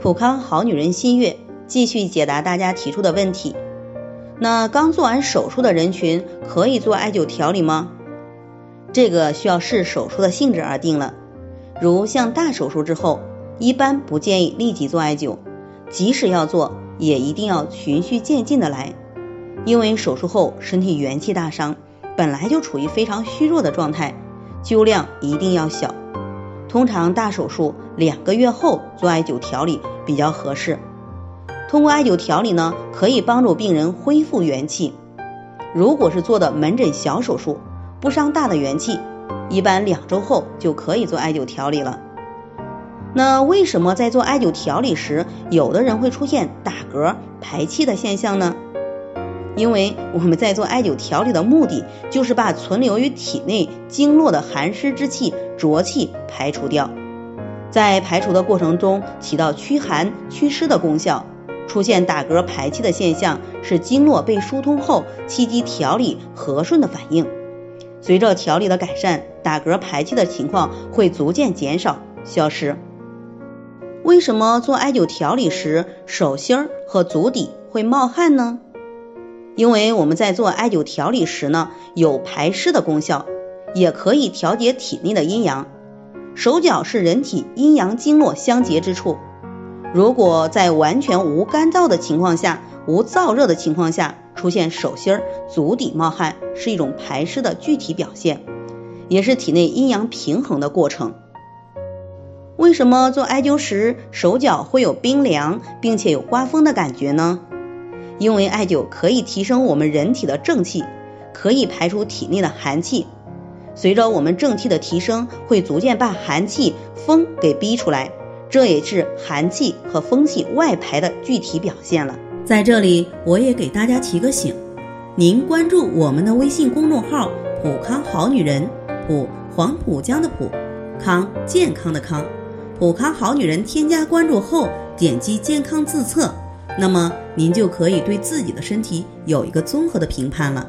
普康好女人新月继续解答大家提出的问题。那刚做完手术的人群可以做艾灸调理吗？这个需要视手术的性质而定了。如像大手术之后，一般不建议立即做艾灸，即使要做，也一定要循序渐进的来。因为手术后身体元气大伤，本来就处于非常虚弱的状态，灸量一定要小。通常大手术两个月后做艾灸调理比较合适。通过艾灸调理呢，可以帮助病人恢复元气。如果是做的门诊小手术，不伤大的元气，一般两周后就可以做艾灸调理了。那为什么在做艾灸调理时，有的人会出现打嗝、排气的现象呢？因为我们在做艾灸调理的目的，就是把存留于体内经络的寒湿之气、浊气排除掉，在排除的过程中起到驱寒祛湿的功效。出现打嗝排气的现象，是经络被疏通后气机调理和顺的反应。随着调理的改善，打嗝排气的情况会逐渐减少消失。为什么做艾灸调理时手心儿和足底会冒汗呢？因为我们在做艾灸调理时呢，有排湿的功效，也可以调节体内的阴阳。手脚是人体阴阳经络相结之处，如果在完全无干燥的情况下，无燥热的情况下，出现手心儿、足底冒汗，是一种排湿的具体表现，也是体内阴阳平衡的过程。为什么做艾灸时手脚会有冰凉，并且有刮风的感觉呢？因为艾灸可以提升我们人体的正气，可以排出体内的寒气。随着我们正气的提升，会逐渐把寒气、风给逼出来，这也是寒气和风气外排的具体表现了。在这里，我也给大家提个醒：您关注我们的微信公众号“普康好女人”，普黄浦江的浦，康健康的康，普康好女人。添加关注后，点击健康自测。那么您就可以对自己的身体有一个综合的评判了。